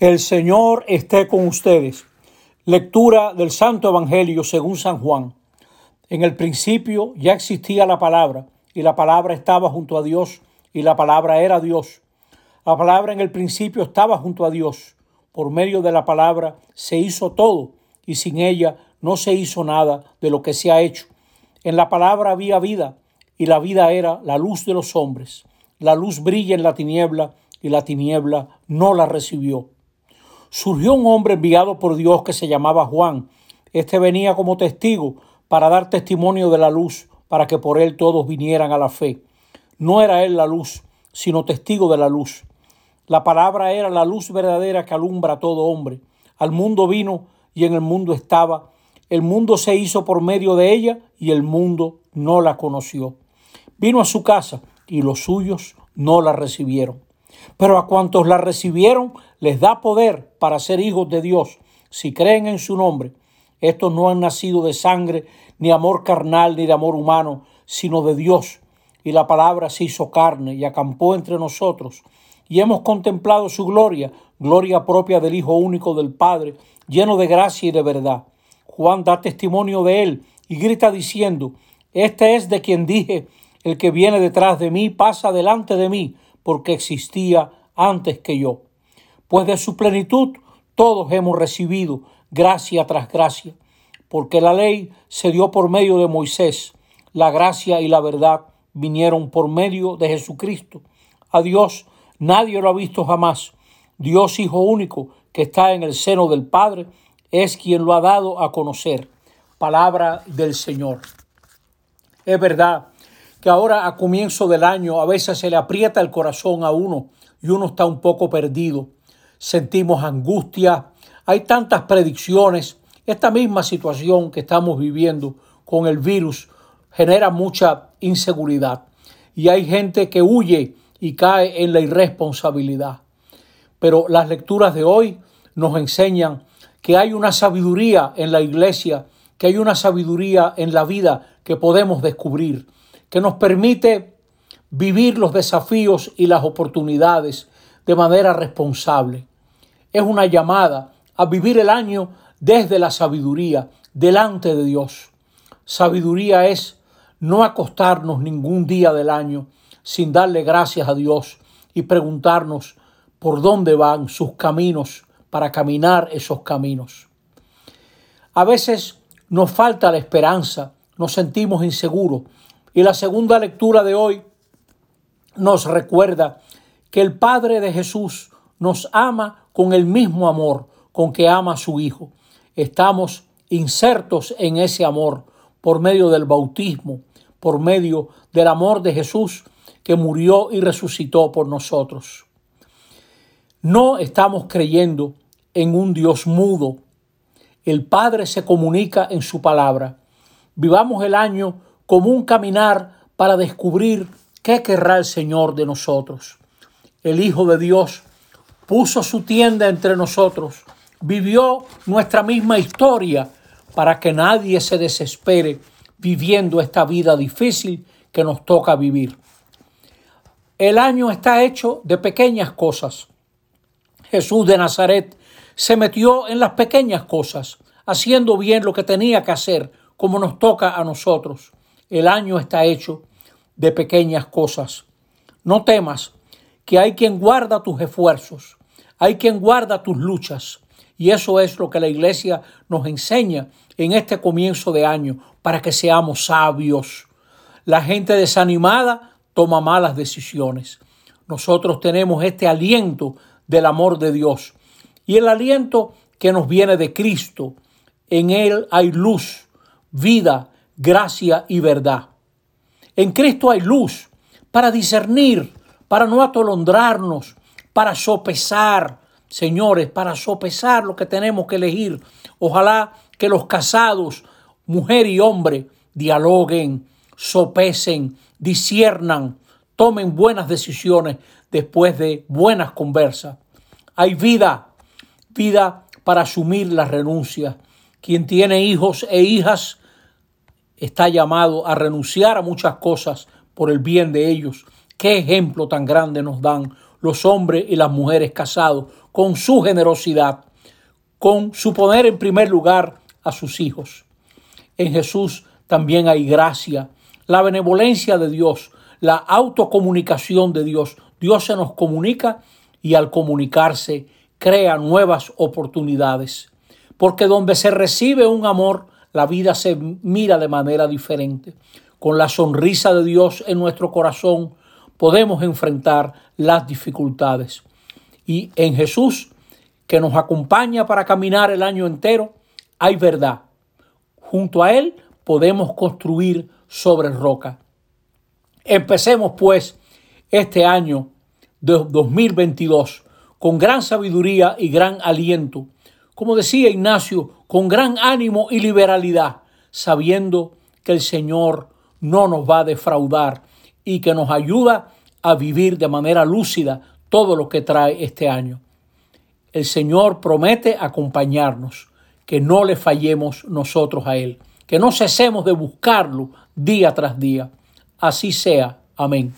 El Señor esté con ustedes. Lectura del Santo Evangelio según San Juan. En el principio ya existía la palabra, y la palabra estaba junto a Dios, y la palabra era Dios. La palabra en el principio estaba junto a Dios. Por medio de la palabra se hizo todo, y sin ella no se hizo nada de lo que se ha hecho. En la palabra había vida, y la vida era la luz de los hombres. La luz brilla en la tiniebla, y la tiniebla no la recibió surgió un hombre enviado por Dios que se llamaba Juan. Este venía como testigo para dar testimonio de la luz, para que por él todos vinieran a la fe. No era él la luz, sino testigo de la luz. La palabra era la luz verdadera que alumbra a todo hombre. Al mundo vino y en el mundo estaba. El mundo se hizo por medio de ella y el mundo no la conoció. Vino a su casa y los suyos no la recibieron. Pero a cuantos la recibieron, les da poder para ser hijos de Dios, si creen en su nombre. Estos no han nacido de sangre, ni amor carnal, ni de amor humano, sino de Dios. Y la palabra se hizo carne y acampó entre nosotros. Y hemos contemplado su gloria, gloria propia del Hijo único del Padre, lleno de gracia y de verdad. Juan da testimonio de él y grita diciendo, Este es de quien dije, el que viene detrás de mí pasa delante de mí porque existía antes que yo. Pues de su plenitud todos hemos recibido gracia tras gracia, porque la ley se dio por medio de Moisés, la gracia y la verdad vinieron por medio de Jesucristo. A Dios nadie lo ha visto jamás. Dios Hijo único que está en el seno del Padre es quien lo ha dado a conocer. Palabra del Señor. Es verdad que ahora a comienzo del año a veces se le aprieta el corazón a uno y uno está un poco perdido. Sentimos angustia, hay tantas predicciones. Esta misma situación que estamos viviendo con el virus genera mucha inseguridad y hay gente que huye y cae en la irresponsabilidad. Pero las lecturas de hoy nos enseñan que hay una sabiduría en la iglesia, que hay una sabiduría en la vida que podemos descubrir que nos permite vivir los desafíos y las oportunidades de manera responsable. Es una llamada a vivir el año desde la sabiduría, delante de Dios. Sabiduría es no acostarnos ningún día del año sin darle gracias a Dios y preguntarnos por dónde van sus caminos para caminar esos caminos. A veces nos falta la esperanza, nos sentimos inseguros, y la segunda lectura de hoy nos recuerda que el Padre de Jesús nos ama con el mismo amor con que ama a su Hijo. Estamos insertos en ese amor por medio del bautismo, por medio del amor de Jesús que murió y resucitó por nosotros. No estamos creyendo en un Dios mudo. El Padre se comunica en su palabra. Vivamos el año como un caminar para descubrir qué querrá el Señor de nosotros. El Hijo de Dios puso su tienda entre nosotros, vivió nuestra misma historia para que nadie se desespere viviendo esta vida difícil que nos toca vivir. El año está hecho de pequeñas cosas. Jesús de Nazaret se metió en las pequeñas cosas, haciendo bien lo que tenía que hacer, como nos toca a nosotros. El año está hecho de pequeñas cosas. No temas que hay quien guarda tus esfuerzos, hay quien guarda tus luchas. Y eso es lo que la iglesia nos enseña en este comienzo de año, para que seamos sabios. La gente desanimada toma malas decisiones. Nosotros tenemos este aliento del amor de Dios y el aliento que nos viene de Cristo. En Él hay luz, vida gracia y verdad. En Cristo hay luz para discernir, para no atolondrarnos, para sopesar, señores, para sopesar lo que tenemos que elegir. Ojalá que los casados, mujer y hombre, dialoguen, sopesen, disiernan, tomen buenas decisiones después de buenas conversas. Hay vida, vida para asumir la renuncia. Quien tiene hijos e hijas está llamado a renunciar a muchas cosas por el bien de ellos. Qué ejemplo tan grande nos dan los hombres y las mujeres casados con su generosidad, con su poner en primer lugar a sus hijos. En Jesús también hay gracia, la benevolencia de Dios, la autocomunicación de Dios. Dios se nos comunica y al comunicarse crea nuevas oportunidades. Porque donde se recibe un amor, la vida se mira de manera diferente. Con la sonrisa de Dios en nuestro corazón podemos enfrentar las dificultades. Y en Jesús, que nos acompaña para caminar el año entero, hay verdad. Junto a Él podemos construir sobre roca. Empecemos pues este año de 2022 con gran sabiduría y gran aliento, como decía Ignacio, con gran ánimo y liberalidad, sabiendo que el Señor no nos va a defraudar y que nos ayuda a vivir de manera lúcida todo lo que trae este año. El Señor promete acompañarnos, que no le fallemos nosotros a Él, que no cesemos de buscarlo día tras día. Así sea. Amén.